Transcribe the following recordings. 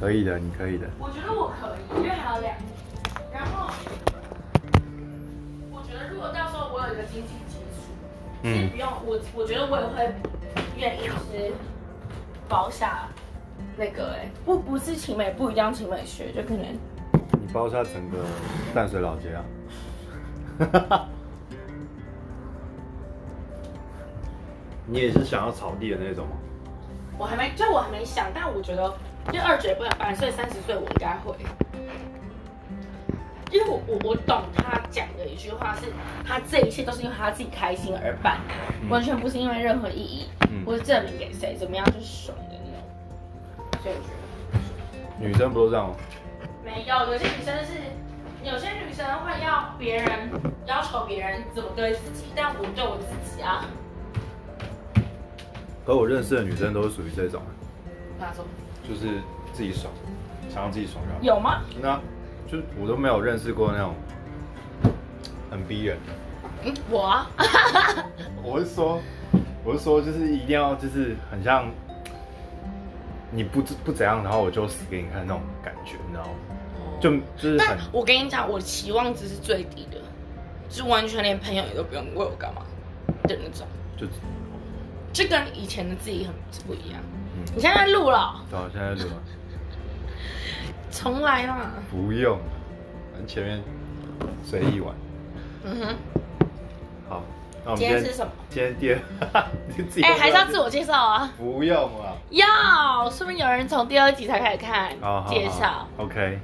可以的，你可以的。我觉得我可以，因为还有两年。然后，我觉得如果到时候我有一个经济基础，其实不用我，我觉得我也会愿意是包下那个哎、欸，不不是勤美，不一定要勤美学，就可能你包下整个淡水老街啊。你也是想要草地的那种吗？我还没，就我还没想，但我觉得，就二姐不能办，所以三十岁我应该会。因为我我我懂他讲的一句话是，他这一切都是因为他自己开心而办，嗯、完全不是因为任何意义，嗯、或是证明给谁怎么样就爽的那种。所以我觉得，女生不都这样吗？没有，有些女生是，有些女生会要别人要求别人怎么对自己，但我对我自己啊。可我认识的女生都是属于这种，哪种？就是自己爽，想要自己爽就好。有吗？那。就我都没有认识过那种很逼人的。嗯，我啊，我是说，我是说，就是一定要就是很像你不不怎样，然后我就死给你看那种感觉，你知道吗？就就是很。我跟你讲，我的期望值是最低的，就是完全连朋友也都不用为我干嘛的那种。就就跟以前的自己很不一样。嗯，你现在录了？对，现在录了。重来嘛？不用，反正前面随意玩。嗯哼。好，那我们今天吃什么？今天第二，哎，还是要自我介绍啊？不用啊。要，说不定有人从第二集才开始看介绍。OK，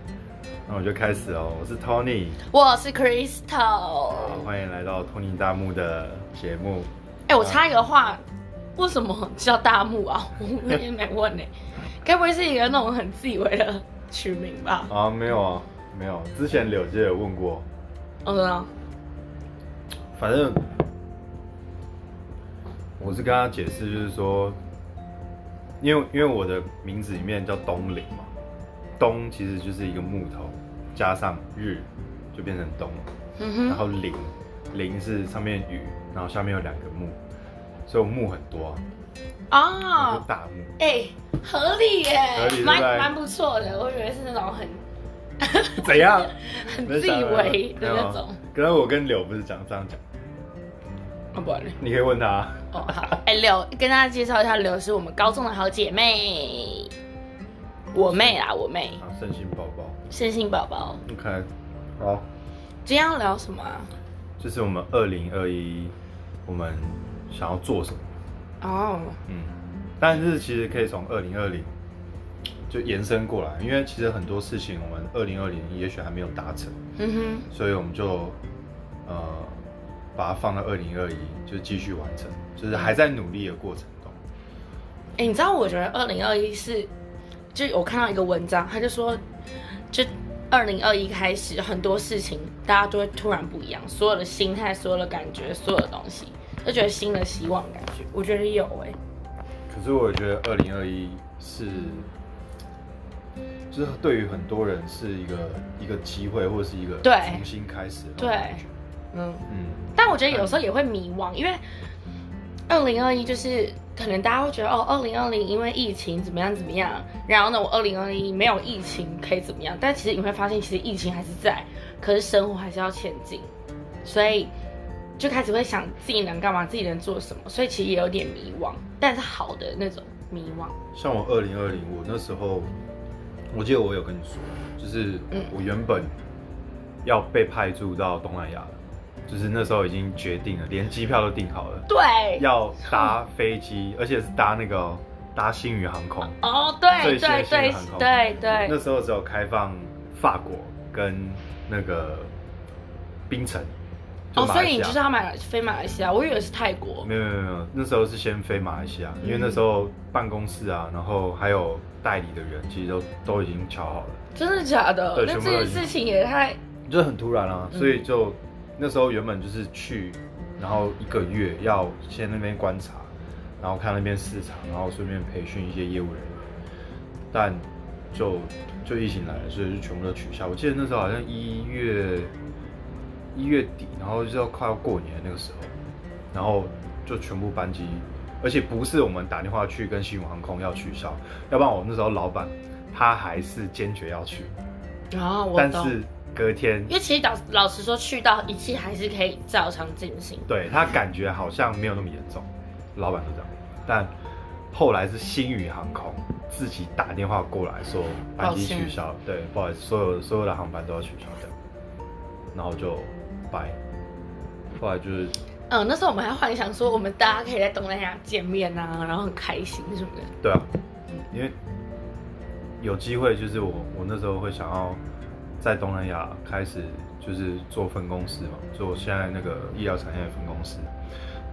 那我就开始哦。我是 Tony，我是 Crystal。好，欢迎来到 Tony 大木的节目。哎，我插一个话，为什么叫大木啊？我也没问呢。该不会是一个那种很自以为的？取名吧啊，没有啊，没有。之前柳姐有问过，哦，对啊。反正我是跟他解释，就是说，因为因为我的名字里面叫东林嘛，东其实就是一个木头，加上日就变成东，然后林林是上面雨，然后下面有两个木，所以我木很多啊，啊，大木，哎、欸。合理耶，蛮蛮不错的。我以为是那种很 怎样，很自以为的那种。刚刚我跟柳不是讲这样讲，啊不然你可以问他。哦好，哎、欸、柳跟大家介绍一下，柳是我们高中的好姐妹，我妹啊我妹。啊，圣心宝宝。圣心宝宝。OK，好。今天要聊什么啊？就是我们二零二一，我们想要做什么？哦，oh. 嗯。但是其实可以从二零二零就延伸过来，因为其实很多事情我们二零二零也许还没有达成，嗯哼，所以我们就呃把它放到二零二一，就继续完成，就是还在努力的过程中。哎、欸，你知道我觉得二零二一是，就我看到一个文章，他就说，就二零二一开始很多事情大家都会突然不一样，所有的心态、所有的感觉、所有的东西，都觉得新的希望感觉，我觉得有哎、欸。可是我觉得二零二一是，就是对于很多人是一个一个机会，或者是一个重新开始。对，嗯嗯。但我觉得有时候也会迷惘，因为二零二一就是可能大家会觉得哦，二零二零因为疫情怎么样怎么样，然后呢，我二零二一没有疫情可以怎么样？但其实你会发现，其实疫情还是在，可是生活还是要前进，所以。就开始会想自己能干嘛，自己能做什么，所以其实也有点迷惘，但是好的那种迷惘。像我二零二零，我那时候，我记得我有跟你说，就是我原本要被派驻到东南亚了，就是那时候已经决定了，连机票都订好了。对。要搭飞机，而且是搭那个搭星宇航空。哦，对对对对对对。那时候只有开放法国跟那个冰城。哦，所以你就是要买飞马来西亚，我以为是泰国。没有没有没有，那时候是先飞马来西亚，因为那时候办公室啊，然后还有代理的人，其实都都已经乔好了。真的假的？对，那这件事情也太……就很突然啊，所以就那时候原本就是去，然后一个月要先那边观察，然后看那边市场，然后顺便培训一些业务人员，但就就疫情来了，所以就全部都取消。我记得那时候好像一月。一月底，然后就要快要过年那个时候，然后就全部班机，而且不是我们打电话去跟新宇航空要取消，要不然我那时候老板他还是坚决要去。啊，我但是隔天，因为其实老老实说，去到一切还是可以照常进行。对，他感觉好像没有那么严重，老板都这样。但后来是星宇航空自己打电话过来说班机取消，对，不好意思，所有所有的航班都要取消掉，然后就拜。后来就是，嗯，那时候我们还幻想说，我们大家可以在东南亚见面啊，然后很开心什么的。对啊，因为。有机会就是我，我那时候会想要在东南亚开始就是做分公司嘛，做现在那个医疗产业的分公司，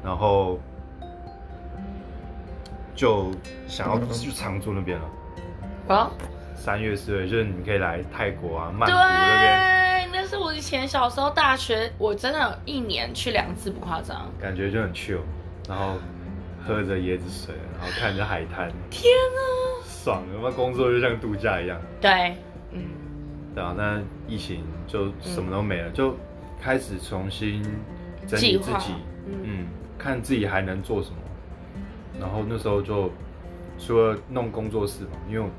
然后就想要去常住那边了。啊？三月四月就是你可以来泰国啊，曼谷那边。对，那是我以前小时候大学，我真的有一年去两次，不夸张。感觉就很 chill，然后喝着椰子水，然后看着海滩。天啊！爽，有没有工作就像度假一样？对，嗯，对啊，那疫情就什么都没了，嗯、就开始重新整理自己，嗯，嗯，看自己还能做什么。然后那时候就除了弄工作室嘛，因为我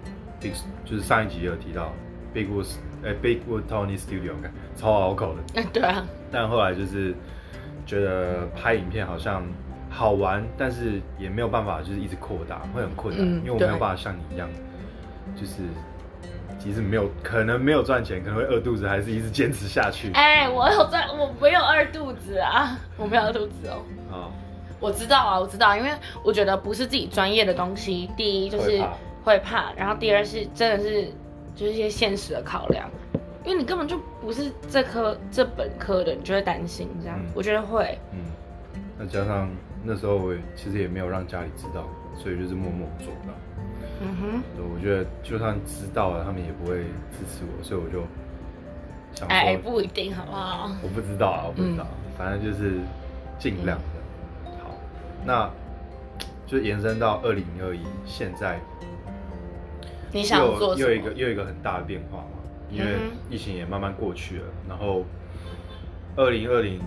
Big 就是上一集也有提到 Big Wood，哎、欸、Big Wood Tony Studio，看超拗口的，嗯，对啊。但后来就是觉得拍影片好像。好玩，但是也没有办法，就是一直扩大，会很困难，嗯、因为我没有办法像你一样，就是即使没有可能没有赚钱，可能会饿肚子，还是一直坚持下去。哎、欸，我有赚，我没有饿肚子啊，我没有饿肚子哦。啊，我知道啊，我知道，因为我觉得不是自己专业的东西，第一就是会怕，然后第二是真的是就是一些现实的考量，因为你根本就不是这科这本科的，你就会担心这样，嗯、我觉得会。嗯，那加上。那时候我其实也没有让家里知道，所以就是默默做到。嗯哼，对，我觉得就算知道了，他们也不会支持我，所以我就想说，哎，不一定，好不好？我不知道啊，我不知道，嗯、反正就是尽量的。嗯、好，那就延伸到二零二一，现在你想做又一个又一个很大的变化嘛？因为疫情也慢慢过去了，然后二零二零。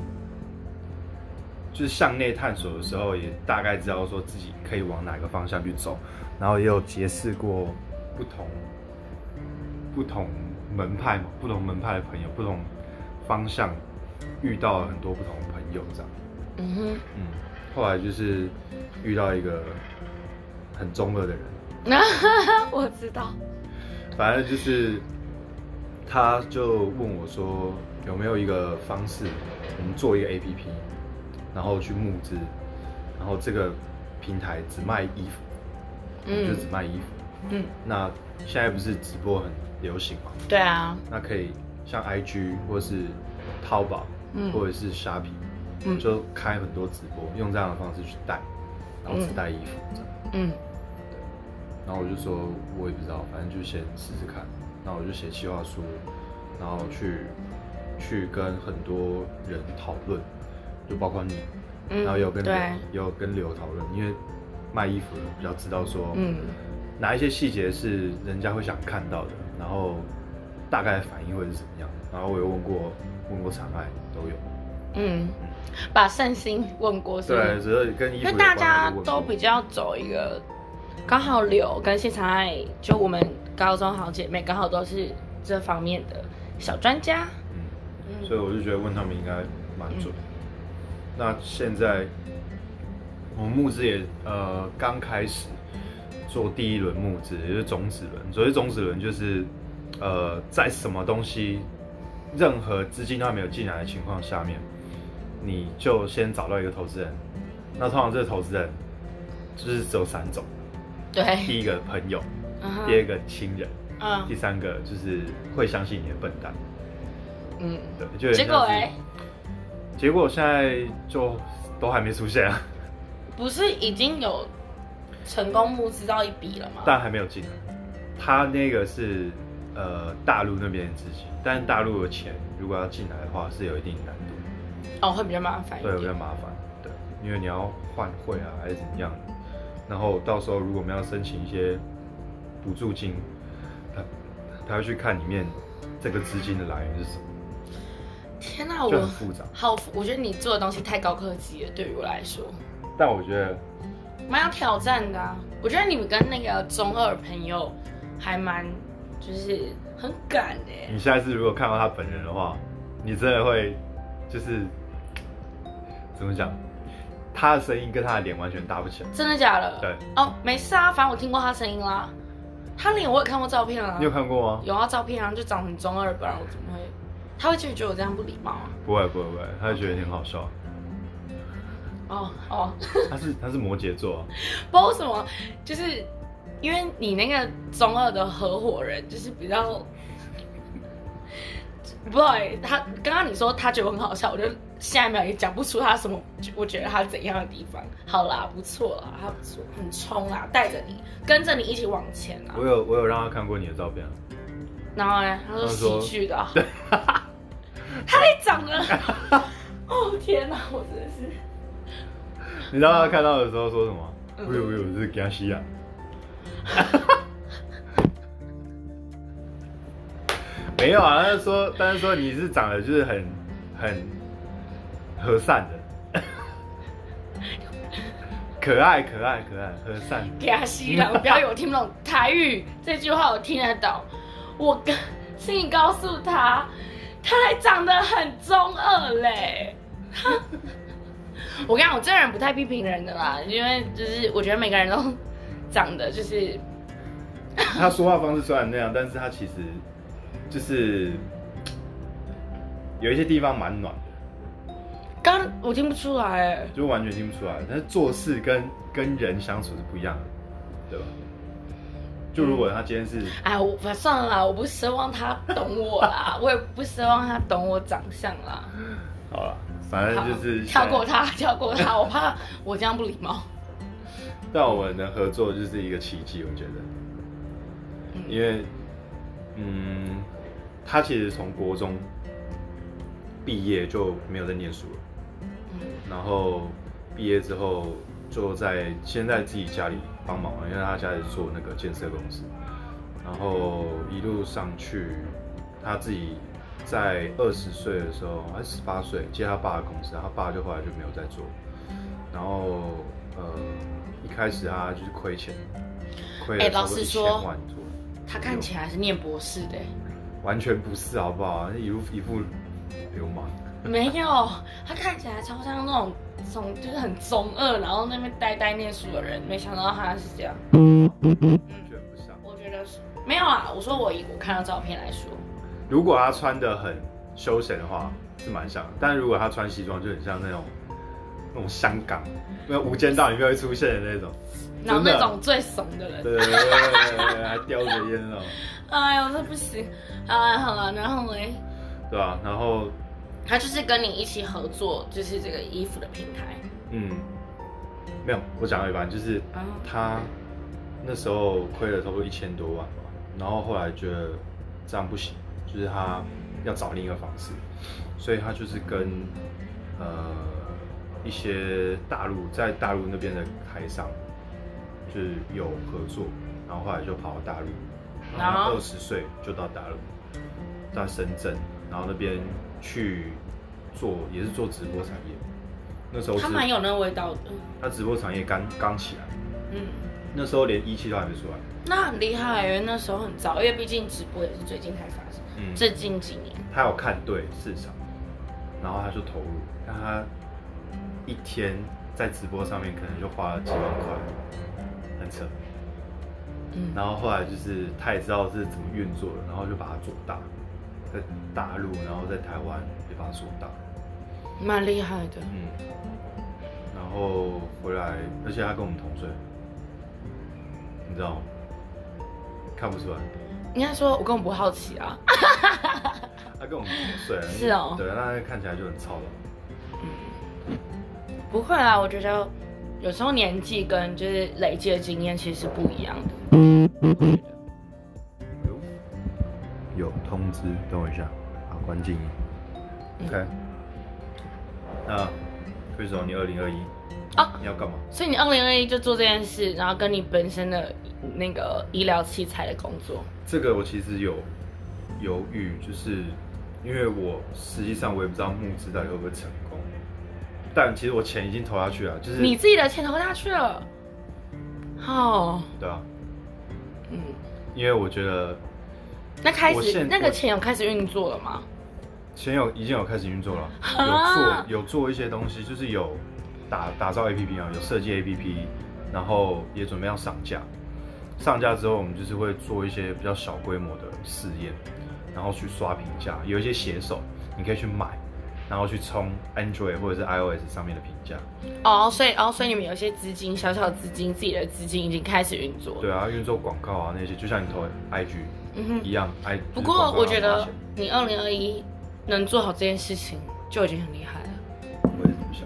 就是向内探索的时候，也大概知道说自己可以往哪个方向去走，然后也有结识过不同不同门派嘛，不同门派的朋友，不同方向遇到了很多不同的朋友，这样。嗯哼，嗯，后来就是遇到一个很中二的人。我知道。反正就是，他就问我说，有没有一个方式，我们做一个 APP。然后去募资，然后这个平台只卖衣服，嗯，就只卖衣服，嗯。那现在不是直播很流行吗？对啊。那可以像 IG 或是淘宝，嗯，或者是虾皮，嗯，就开很多直播，用这样的方式去带，然后只带衣服这样，嗯。对。然后我就说，我也不知道，反正就先试试看。然后我就写企划书，然后去去跟很多人讨论。就包括你，然后有跟有跟刘讨论，因为卖衣服的比较知道说，嗯，哪一些细节是人家会想看到的，然后大概反应会是怎么样。然后我有问过问过长爱都有，嗯，把善心问过是，对，只是跟衣服，因为大家都比较走一个，刚好柳跟谢长爱，就我们高中好姐妹，刚好都是这方面的小专家，嗯，所以我就觉得问他们应该蛮准。嗯那现在我们募资也呃刚开始做第一轮募资，也就是种子轮。所谓种子轮，就是呃在什么东西任何资金都还没有进来的情况下面，你就先找到一个投资人。那通常这个投资人就是只有三种，对，第一个朋友，uh. 第二个亲人，嗯、uh，huh. 第三个就是会相信你的笨蛋，嗯，对，就结果哎。结果现在就都还没出现啊！不是已经有成功募资到一笔了吗？但还没有进来。他那个是呃大陆那边的资金，但大陆的钱如果要进来的话是有一定难度。哦，会比较麻烦。对，比较麻烦。对，因为你要换汇啊，还是怎么样？然后到时候如果我们要申请一些补助金，他他会去看里面这个资金的来源是什么。天哪，我很复杂。好，我觉得你做的东西太高科技了，对于我来说。但我觉得蛮有挑战的啊。我觉得你们跟那个中二朋友还蛮就是很赶的。你下一次如果看到他本人的话，你真的会就是怎么讲？他的声音跟他的脸完全搭不起来。真的假的？对。哦，没事啊，反正我听过他声音啦。他脸我也看过照片啊。你有看过吗？有啊，照片啊，就长很中二，不然我怎么会？他会觉得我这样不礼貌啊？不会不会不会，他会觉得挺好笑。哦哦，他是他是摩羯座，不知道为什么，就是因为你那个中二的合伙人，就是比较，不知道哎，他刚刚你说他觉得很好笑，我就下一秒也讲不出他什么，我觉得他怎样的地方。好啦，不错啦，他不错，很冲啊，带着你，跟着你一起往前啊。我有我有让他看过你的照片，然后呢，他说喜剧的，他也长得，哦天哪，我真的是。你知道他看到的时候说什么？哎呦哎呦，这是江西啊！没有啊，他是说，但是说你是长得就是很很和善的，可爱可爱可爱和善。江西啦，我不要以为我听不懂台语这句话，我听得懂。我跟请你告诉他，他还长得很中二嘞。我跟你讲，我这个人不太批评人的啦，因为就是我觉得每个人都长得就是。他说话方式虽然那样，但是他其实就是有一些地方蛮暖的。刚我听不出来，就完全听不出来。但是做事跟跟人相处是不一样的，对吧？就如果他今天是……哎、嗯，我算了啦，我不奢望他懂我啦，我也不奢望他懂我长相啦。好了。反正就是跳过他，跳过他，我怕我这样不礼貌。但我们能合作就是一个奇迹，我觉得，嗯、因为，嗯，他其实从国中毕业就没有在念书了，嗯、然后毕业之后就在先在自己家里帮忙，因为他家里做那个建设公司，然后一路上去他自己。在二十岁的时候，还是十八岁接他爸的公司，他爸就后来就没有再做。然后，呃，一开始他就是亏钱，亏了差不多一千万做。他看起来是念博士的，完全不是，好不好？一路一副流氓。没有，他看起来超像那种，从就是很中二，然后那边呆呆念书的人。没想到他是这样。完全不像。我觉得是没有啊。我说我以我看到照片来说。如果他穿的很休闲的话，是蛮像的。但如果他穿西装，就很像那种那种香港那《无间道》里面会出现的那种，然后那种最怂的人，对对对对对，还叼着烟那种。哎呦，这不行！好了，好了，然后嘞，对啊，然后他就是跟你一起合作，就是这个衣服的平台。嗯，没有，我讲了一半，就是他那时候亏了差不多一千多万吧，然后后来觉得这样不行。就是他要找另一个方式，所以他就是跟呃一些大陆在大陆那边的台商就是有合作，然后后来就跑到大陆，然后二十岁就到大陆，在深圳，然后那边去做也是做直播产业，那时候他蛮有那个味道的，他直播产业刚刚起来，嗯，那时候连一期都还没出来，那很厉害，因为那时候很早，因为毕竟直播也是最近才发生。嗯，最近几年，他有看对市场，然后他就投入，但他一天在直播上面可能就花了几万块，很扯。嗯，然后后来就是他也知道是怎么运作的，然后就把它做大，在大陆，然后在台湾也把它做大，蛮厉害的。嗯，然后回来，而且他跟我们同岁，你知道吗？看不出来。应该说，我根本不好奇啊。他跟我们同岁，是哦。对，那看起来就很操劳。嗯，不会啦，我觉得有时候年纪跟就是累积的经验其实是不一样的。有通知，等我一下，好，关静音。OK。那，Crystal，你二零二一啊？你要干嘛？所以你二零二一就做这件事，然后跟你本身的那个医疗器材的工作。这个我其实有犹豫，就是因为我实际上我也不知道募资到底会不会成功，但其实我钱已经投下去了，就是你自己的钱投下去了，好，对啊，嗯，因为我觉得那开始现那个钱有开始运作了吗？钱有已经有开始运作了，有做有做一些东西，就是有打打造 APP 啊，有设计 APP，然后也准备要上架。上架之后，我们就是会做一些比较小规模的试验，然后去刷评价，有一些写手你可以去买，然后去冲 Android 或者是 iOS 上面的评价。哦，所以哦，所以你们有一些资金，小小的资金，自己的资金已经开始运作。对啊，运作广告啊那些，就像你投 IG 一样。嗯、I 不过我觉得你二零二一能做好这件事情就已经很厉害了。我也这么想。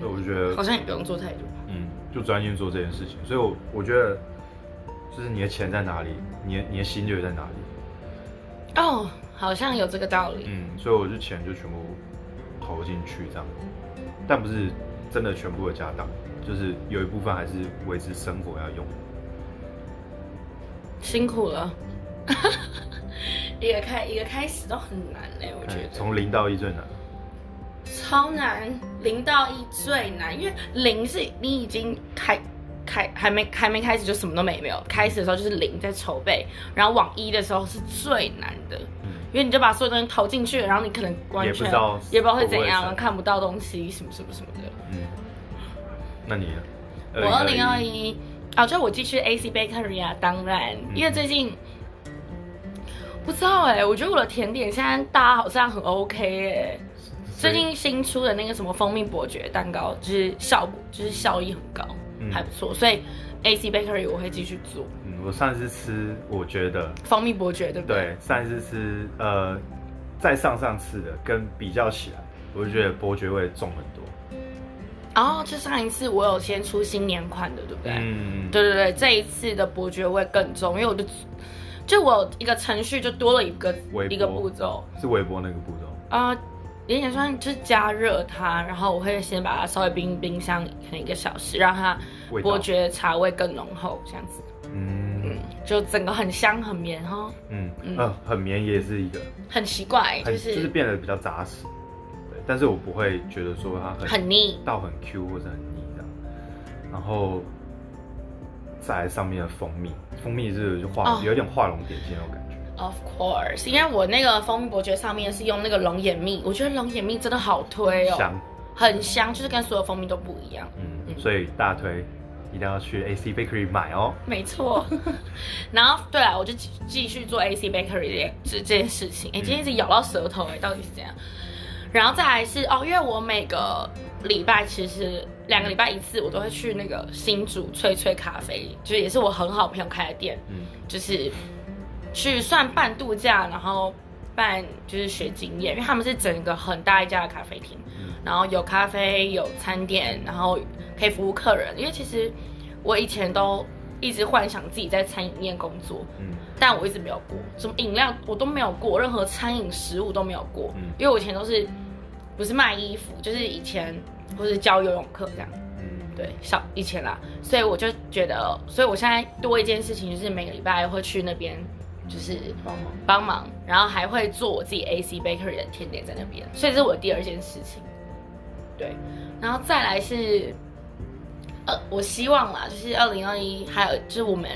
所以我觉得好像也不用做太多。嗯，就专心做这件事情。所以我我觉得。就是你的钱在哪里，你的你的心就在哪里。哦，oh, 好像有这个道理。嗯，所以我就钱就全部投进去这样，但不是真的全部的家当，就是有一部分还是维持生活要用。辛苦了，一个开一个开始都很难嘞，我觉得。从零到一最难。超难，零到一最难，因为零是你已经开。开还没还没开始就什么都没没有，开始的时候就是零在筹备，然后往一的时候是最难的，嗯、因为你就把所有东西投进去，然后你可能完全也不知道也不知道会怎样，会看不到东西什么什么什么的。嗯，那你呢？我二零二一啊，就我继续 AC Bakery 啊，当然，嗯、因为最近不知道哎、欸，我觉得我的甜点现在大家好像很 OK 哎、欸，最近新出的那个什么蜂蜜伯爵蛋糕，就是效果就是效益很高。还不错，所以 AC Bakery 我会继续做。嗯，我上次吃，我觉得蜂蜜伯爵对不对？对，上一次吃，呃，再上上次的跟比较起来，我就觉得伯爵味重很多。哦，就上一次我有先出新年款的，对不对？嗯，对对对，这一次的伯爵味更重，因为我就就我有一个程序就多了一个一个步骤，是微波那个步骤啊。呃有点算就是加热它，然后我会先把它稍微冰冰箱可能一个小时，让它伯爵茶味更浓厚，这样子。嗯嗯，就整个很香很绵哈。嗯嗯，呃，很绵也是一个。很奇怪，就是就是变得比较扎实。对，但是我不会觉得说它很很腻，倒很 Q 或者很腻这样。然后再来上面的蜂蜜，蜂蜜是就画有点画龙点睛那种感觉。Of course，因为我那个蜂蜜伯爵上面是用那个龙眼蜜，我觉得龙眼蜜真的好推哦，香，很香，就是跟所有蜂蜜都不一样。嗯，嗯，所以大推，一定要去 AC Bakery 买哦。没错，然后对啊，我就继继续做 AC Bakery 这这件事情。哎，今天一直咬到舌头，哎，到底是怎样？然后再来是哦，因为我每个礼拜其实两个礼拜一次，我都会去那个新竹脆脆咖啡，就是也是我很好朋友开的店，嗯，就是。去算半度假，然后半就是学经验，因为他们是整个很大一家的咖啡厅，嗯、然后有咖啡有餐点，然后可以服务客人。因为其实我以前都一直幻想自己在餐饮业工作，嗯，但我一直没有过什么饮料，我都没有过任何餐饮食物都没有过，嗯，因为我以前都是不是卖衣服，就是以前或是教游泳课这样，嗯，对，小以前啦，所以我就觉得，所以我现在多一件事情就是每个礼拜会去那边。就是帮忙帮忙，然后还会做我自己 AC Bakery 的甜点在那边，所以这是我的第二件事情。对，然后再来是，呃，我希望啦，就是二零二一，还有就是我们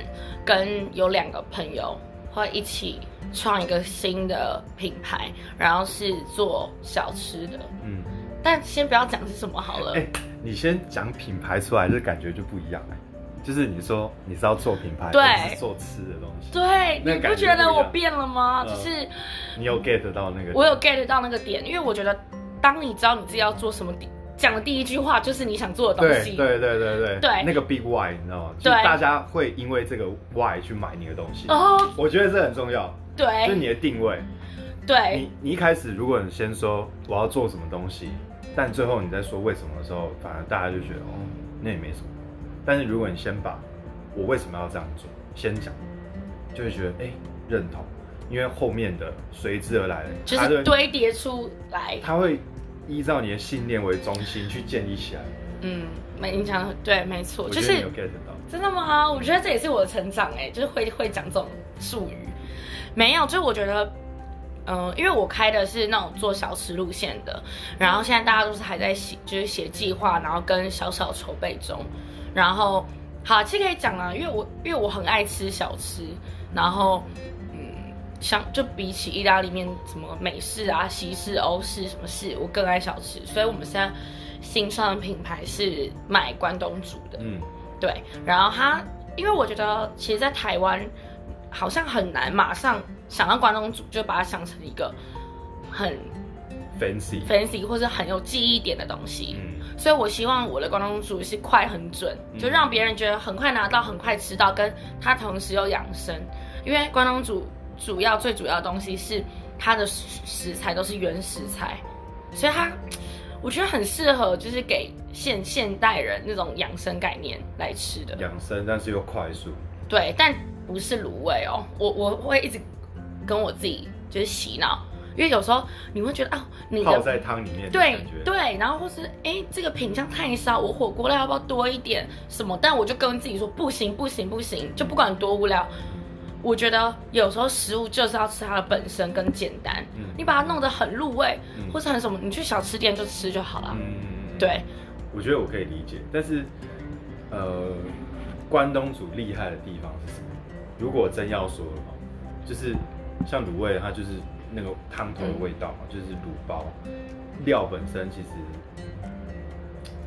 跟有两个朋友会一起创一个新的品牌，然后是做小吃的。嗯，但先不要讲是什么好了。哎，你先讲品牌出来，这感觉就不一样哎。就是你说你是要做品牌，对，是做吃的东西。对，你不觉得我变了吗？呃、就是你有 get 到那个，我有 get 到那个点，因为我觉得，当你知道你自己要做什么，讲的第一句话就是你想做的东西。对对对对对。对，那个 big why 你知道吗？对，就是大家会因为这个 why 去买你的东西。哦，我觉得这很重要。对，就是你的定位。对，你你一开始如果你先说我要做什么东西，但最后你在说为什么的时候，反而大家就觉得哦，那也没什么。但是如果你先把我为什么要这样做，先讲，就会觉得哎、欸、认同，因为后面的随之而来的就是堆叠出来，它会依照你的信念为中心去建立起来。嗯，没影响，对，没错，就是有 get 到。真的吗？我觉得这也是我的成长哎，就是会会讲这种术语。没有，就是我觉得，嗯、呃，因为我开的是那种做小吃路线的，然后现在大家都是还在写，就是写计划，然后跟小小筹备中。然后好，其实可以讲啊，因为我因为我很爱吃小吃，然后嗯，像就比起意大利面，什么美式啊、西式、欧式什么式，我更爱小吃，所以我们现在新创的品牌是买关东煮的，嗯，对，然后它，因为我觉得其实，在台湾好像很难马上想到关东煮，就把它想成一个很 fancy fancy 或者很有记忆点的东西。嗯所以，我希望我的关东煮是快很准，就让别人觉得很快拿到、很快吃到，跟它同时又养生。因为关东煮主要最主要的东西是它的食材都是原食材，所以它我觉得很适合就是给现现代人那种养生概念来吃的。养生，但是又快速。对，但不是卤味哦。我我会一直跟我自己就是洗脑。因为有时候你会觉得啊，你泡在汤里面，对对，然后或是哎，这个品相太少，我火锅料要不要多一点什么？但我就跟自己说不行不行不行，就不管多无聊，我觉得有时候食物就是要吃它的本身跟简单，嗯、你把它弄得很入味，嗯、或是很什么，你去小吃店就吃就好了。嗯，对，我觉得我可以理解，但是呃，关东煮厉害的地方是什么？如果真要说的话，就是像卤味，它就是。那个汤头的味道嘛，嗯、就是卤包料本身其实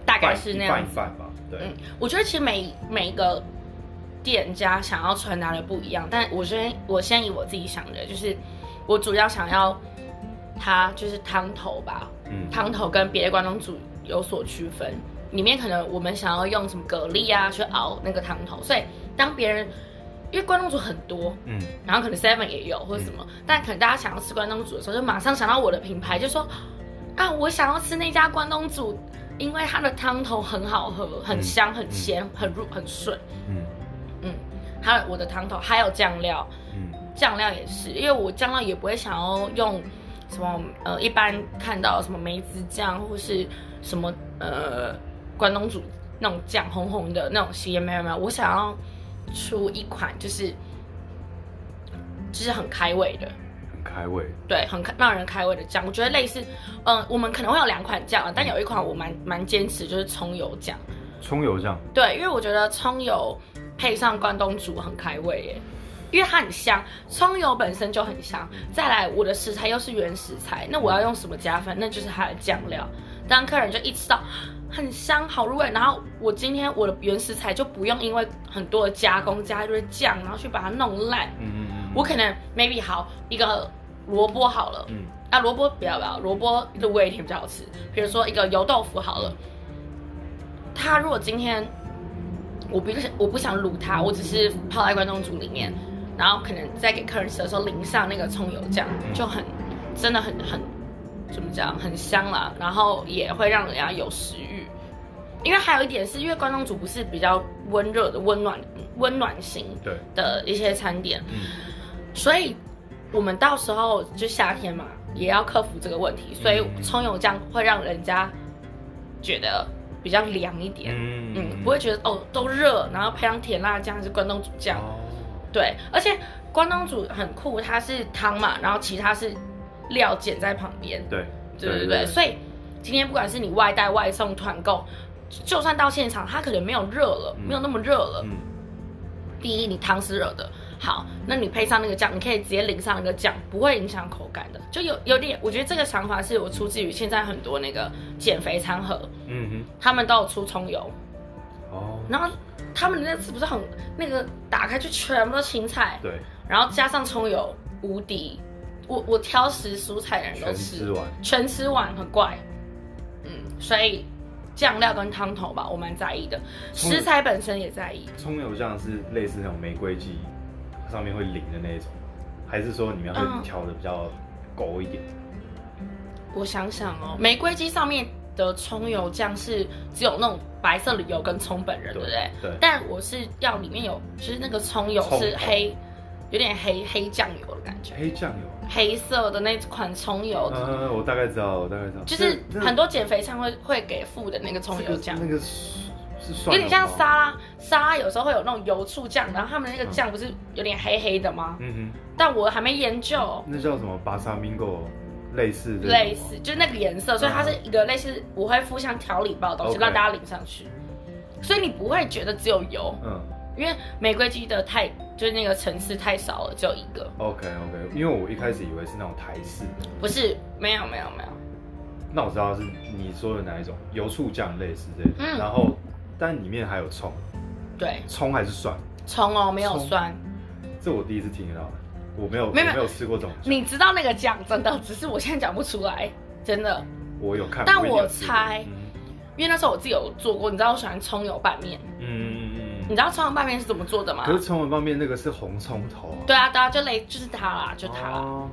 大概是那样，拌一拌吧。对，嗯，我觉得其实每每一个店家想要传达的不一样，但我先我先以我自己想的，就是我主要想要它就是汤头吧，嗯，汤头跟别的关东煮有所区分，里面可能我们想要用什么蛤蜊啊去熬那个汤头，所以当别人。因为关东煮很多，嗯，然后可能 Seven 也有或者什么，嗯、但可能大家想要吃关东煮的时候，就马上想到我的品牌，就说啊，我想要吃那家关东煮，因为它的汤头很好喝，很香，很鲜，嗯、很入，很顺，嗯。嗯，还有我的汤头还有酱料，嗯，酱料也是，因为我酱料也不会想要用什么呃，一般看到什么梅子酱或是什么呃关东煮那种酱红红的那种咸没有没有，我想要。出一款就是，就是很开胃的，很开胃，对，很让人开胃的酱。我觉得类似，嗯、呃，我们可能会有两款酱，但有一款我蛮蛮坚持，就是葱油酱。葱油酱，对，因为我觉得葱油配上关东煮很开胃耶，因为它很香，葱油本身就很香。再来，我的食材又是原食材，那我要用什么加分？那就是它的酱料。当客人就一吃到。很香，好入味。然后我今天我的原食材就不用因为很多的加工加一堆酱，然后去把它弄烂。嗯嗯嗯。我可能 maybe 好一个萝卜好了，嗯，啊萝卜不要不要，萝卜入味一点比较好吃。比如说一个油豆腐好了，它如果今天我不是我不想卤它，我只是泡在关东煮里面，然后可能在给客人吃的时候淋上那个葱油酱，就很真的很很怎么讲，很香啦，然后也会让人家有食欲。因为还有一点是，因为关东煮不是比较温热的温暖温暖型的一些餐点，嗯，所以我们到时候就夏天嘛，也要克服这个问题，所以葱油酱会让人家觉得比较凉一点，嗯，嗯，不会觉得哦都热，然后配上甜辣酱是关东煮酱，哦，对，而且关东煮很酷，它是汤嘛，然后其他是料剪在旁边，对，对对对，所以今天不管是你外带外送团购。就算到现场，它可能没有热了，嗯、没有那么热了。嗯、第一，你汤是热的，好，那你配上那个酱，你可以直接淋上那个酱，不会影响口感的。就有有点，我觉得这个想法是我出自于现在很多那个减肥餐盒，嗯哼，他们都有出葱油，哦，然后他们那次不是很那个打开就全部都青菜，对，然后加上葱油，无敌。我我挑食蔬菜的人都吃，全吃完，全吃完很怪，嗯，所以。酱料跟汤头吧，我蛮在意的。食材本身也在意。葱油酱是类似那种玫瑰鸡上面会淋的那种，还是说你们会调的比较勾一点？嗯、我想想哦，玫瑰鸡上面的葱油酱是只有那种白色的油跟葱本人，对不对？对。但我是要里面有，就是那个葱油是黑，有点黑黑酱油的感觉。黑酱油。黑色的那款葱油，嗯，我大概知道，我大概知道，就是很多减肥餐会会给附的那个葱油酱，那个是是有点像沙拉，沙拉有时候会有那种油醋酱，然后他们那个酱不是有点黑黑的吗？嗯哼，但我还没研究，那叫什么巴萨米果，类似类似，就是那个颜色，所以它是一个类似我会附像调理包的东西让大家淋上去，所以你不会觉得只有油，嗯，因为玫瑰鸡的太就是那个层次太少了，只有一个。OK OK，因为我一开始以为是那种台式的，不是，没有没有没有。那我知道是你说的哪一种，油醋酱类似这种，嗯，然后但里面还有葱，对，葱还是蒜，葱哦，没有蒜，这我第一次听到，我没有没有没有。吃过这种，你知道那个酱真的，只是我现在讲不出来，真的。我有看，但我我猜，嗯、因为那时候我自己有做过，你知道我喜欢葱油拌面，嗯嗯嗯，你知道葱油拌面是怎么做的吗？可是葱油拌面那个是红葱头啊，对啊对啊，就类就是它啦，就它啦。哦。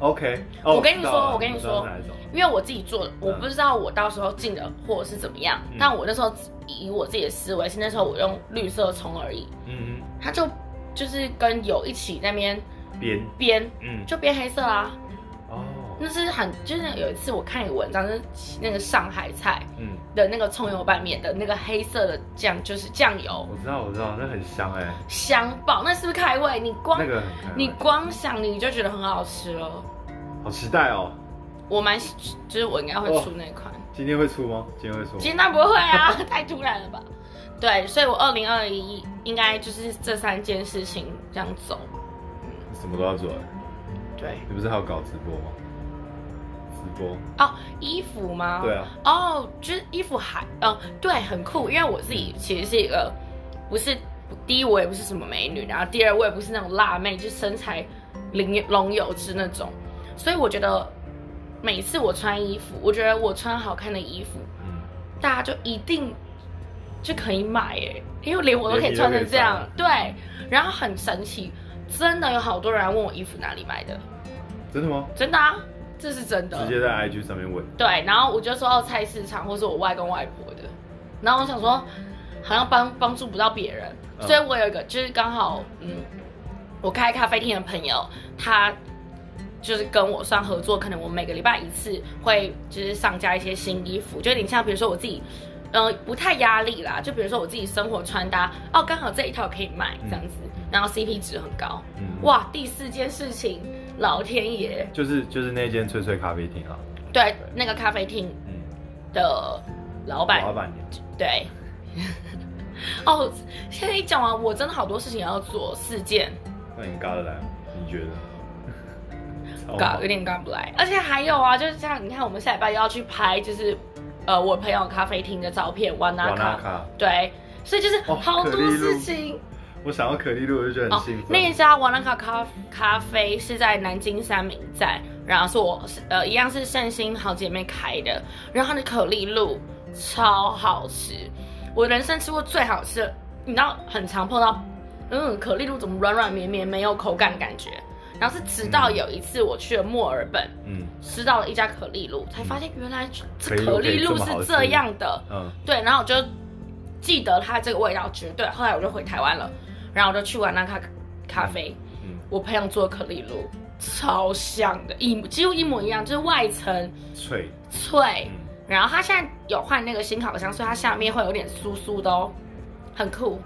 OK，我跟你说，我跟你说，因为我自己做，我不知道我到时候进的货是怎么样，嗯、但我那时候以我自己的思维是那时候我用绿色葱而已，嗯嗯，它就就是跟油一起那边煸。煸，嗯，就变黑色啦。哦，那是很就是有一次我看一个文章，就是那个上海菜，嗯，的那个葱油拌面的那个黑色的酱就是酱油。我知道，我知道，那很香哎，香爆，那是不是开胃？你光那个你光想你就觉得很好吃了。好期待哦！我蛮，就是我应该会出那款。今天会出吗？今天会出？今天不会啊，太突然了吧？对，所以我二零二一应该就是这三件事情这样走。嗯什么都要做。对。你不是还要搞直播吗？直播。哦，衣服吗？对啊。哦，就是衣服还，嗯，对，很酷，因为我自己其实是一个，不是第一我也不是什么美女，然后第二我也不是那种辣妹，就身材玲珑有致那种。所以我觉得每次我穿衣服，我觉得我穿好看的衣服，嗯，大家就一定就可以买哎，因为连我都可以穿成这样，对。然后很神奇，真的有好多人来问我衣服哪里买的，真的吗？真的啊，这是真的。直接在 IG 上面问。对，然后我就说到菜市场，或是我外公外婆的。然后我想说，好像帮帮助不到别人，嗯，所以我有一个就是刚好，嗯，我开咖啡厅的朋友，他。就是跟我算合作，可能我每个礼拜一次会就是上架一些新衣服，就有点像比如说我自己，呃，不太压力啦。就比如说我自己生活穿搭，哦，刚好这一套可以卖这样子，嗯、然后 CP 值很高。嗯，哇，第四件事情，老天爷，就是就是那间脆脆咖啡厅啊。对，对那个咖啡厅，的老板，老板娘。对。哦，现在一讲完，我真的好多事情要做，四件。那你嘎得来吗？你觉得？搞有点干不来，而且还有啊，就是像你看，我们下礼拜又要去拍，就是呃我朋友咖啡厅的照片，瓦纳卡，对，所以就是好多事情。哦、我想要可丽露，我就觉得很兴奋。哦、那一家瓦纳卡咖咖啡是在南京三明站，然后是我呃一样是圣心好姐妹开的，然后它的可丽露超好吃，我人生吃过最好吃的，你知道很常碰到，嗯，可丽露怎么软软绵绵，没有口感感觉。然后是直到有一次我去了墨尔本，嗯，吃到了一家可丽露，才发现原来这可丽露是这样的，嗯，对，然后我就记得它这个味道绝对。后来我就回台湾了，然后我就去玩那咖咖啡，嗯，我朋友做的可丽露超像的，一几乎一模一样，就是外层脆。脆，然后它现在有换那个新烤箱，所以它下面会有点酥酥的哦，很酷，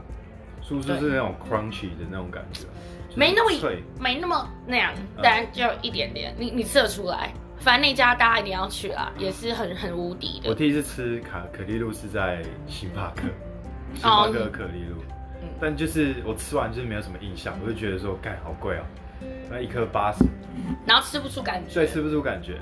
酥酥是那种 crunchy 的那种感觉。没那么脆。没那么那样，但就一点点，你你吃得出来。反正那家大家一定要去啦，也是很很无敌的。我第一次吃卡可丽露是在星巴克，星巴克可丽露，但就是我吃完就是没有什么印象，我就觉得说，干好贵哦，那一颗八十，然后吃不出感觉，对，吃不出感觉。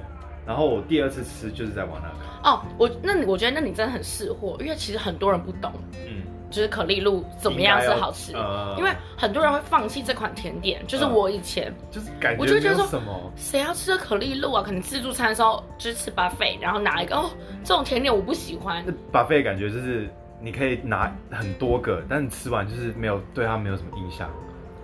然后我第二次吃就是在瓦纳卡。哦，我那你我觉得那你真的很识货，因为其实很多人不懂。嗯。就是可丽露怎么样是好吃？呃、因为很多人会放弃这款甜点。就是我以前，呃、就是感觉我就觉得说，谁要吃可丽露啊？可能自助餐的时候就是吃 buffet，然后拿一个哦，这种甜点我不喜欢。buffet 感觉就是你可以拿很多个，但你吃完就是没有对它没有什么印象，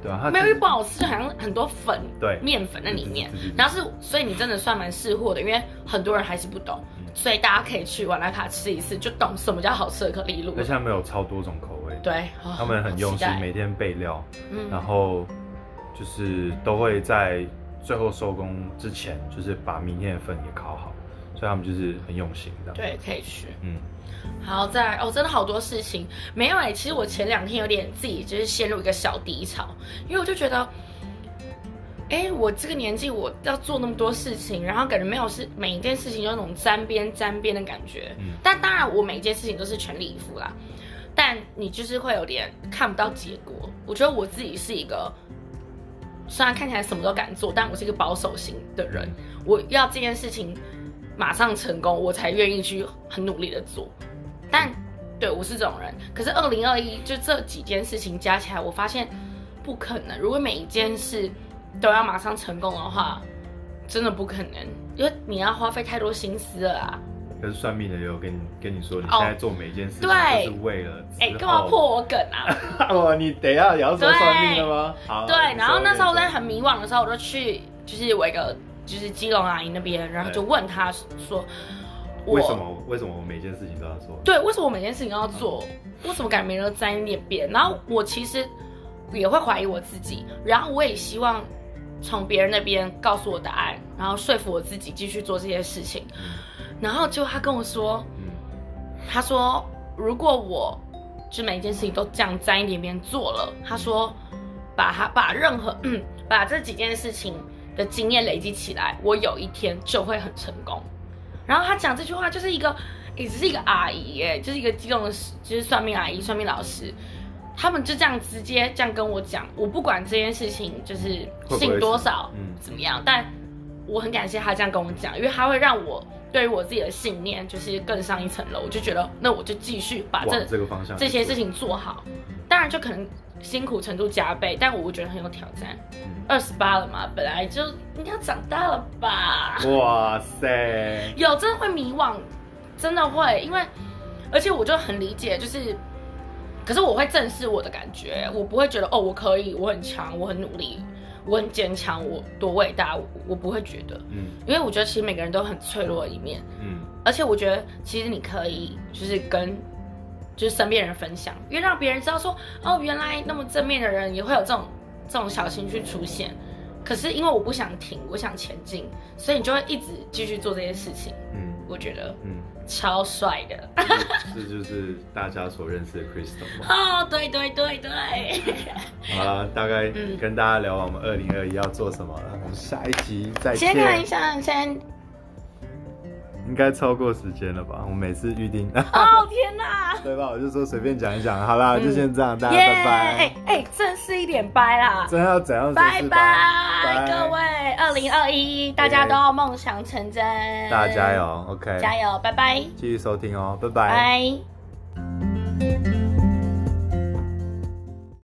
对吧？它没有，又不好吃，好像很多粉，对，面粉在里面。然后是，所以你真的算蛮识货的，因为很多人还是不懂。所以大家可以去瓦莱卡吃一次，就懂什么叫好吃的可丽露。而且他们有超多种口味，对，他们很用心，每天备料，嗯，然后就是都会在最后收工之前，就是把明天的份也烤好，所以他们就是很用心的。对，可以去，嗯。好，再来哦，真的好多事情没有哎、欸。其实我前两天有点自己就是陷入一个小低潮，因为我就觉得。哎，我这个年纪我要做那么多事情，然后感觉没有事每一件事情有那种沾边沾边的感觉。嗯，但当然我每一件事情都是全力以赴啦。但你就是会有点看不到结果。我觉得我自己是一个，虽然看起来什么都敢做，但我是一个保守型的人。我要这件事情马上成功，我才愿意去很努力的做。但对我是这种人。可是二零二一就这几件事情加起来，我发现不可能。如果每一件事都要马上成功的话，真的不可能，因为你要花费太多心思了啊。可是算命的也有跟你跟你说，你现在做每一件事情都是为了哎，干嘛破我梗啊？哦，你等一下也要说算命的吗？好。对，然后那时候我在很迷惘的时候，我就去就是我一个就是基隆阿姨那边，然后就问他说，为什么为什么我每件事情都要做？对，为什么我每件事情都要做？为什么感觉没人在那边？然后我其实也会怀疑我自己，然后我也希望从别人那边告诉我答案，然后说服我自己继续做这些事情。然后就他跟我说，他说如果我就每一件事情都这样在那边做了，他说把他把任何嗯把这几件事情的经验累积起来，我有一天就会很成功。然后他讲这句话就是一个也只是一个阿姨哎，就是一个激动的就是算命阿姨、算命老师，他们就这样直接这样跟我讲，我不管这件事情就是信多少嗯怎么样，但我很感谢他这样跟我讲，因为他会让我。对于我自己的信念，就是更上一层楼，我就觉得那我就继续把这这个方向这些事情做好。当然就可能辛苦程度加倍，但我觉得很有挑战。二十八了嘛，本来就应该长大了吧？哇塞！有真的会迷惘，真的会，因为而且我就很理解，就是可是我会正视我的感觉，我不会觉得哦，我可以，我很强，我很努力。我很坚强，我多伟大我，我不会觉得，嗯，因为我觉得其实每个人都很脆弱的一面，嗯，而且我觉得其实你可以就是跟就是身边人分享，因为让别人知道说，哦，原来那么正面的人也会有这种这种小情绪出现，可是因为我不想停，我想前进，所以你就会一直继续做这些事情，嗯，我觉得，嗯。超帅的，这就是大家所认识的 Crystal 吗？哦，对对对对。好了，大概跟大家聊完我们二零二一要做什么了，我们下一集再见。先看一下，先。应该超过时间了吧？我每次预定。哦 天哪！对吧？我就说随便讲一讲，好啦，就先这样，大家拜拜。哎哎，正式一点拜啦！真要怎样？拜拜，各位，二零二一，大家都要梦想成真。大家加油，OK，加油，拜拜。继续收听哦，拜拜。拜。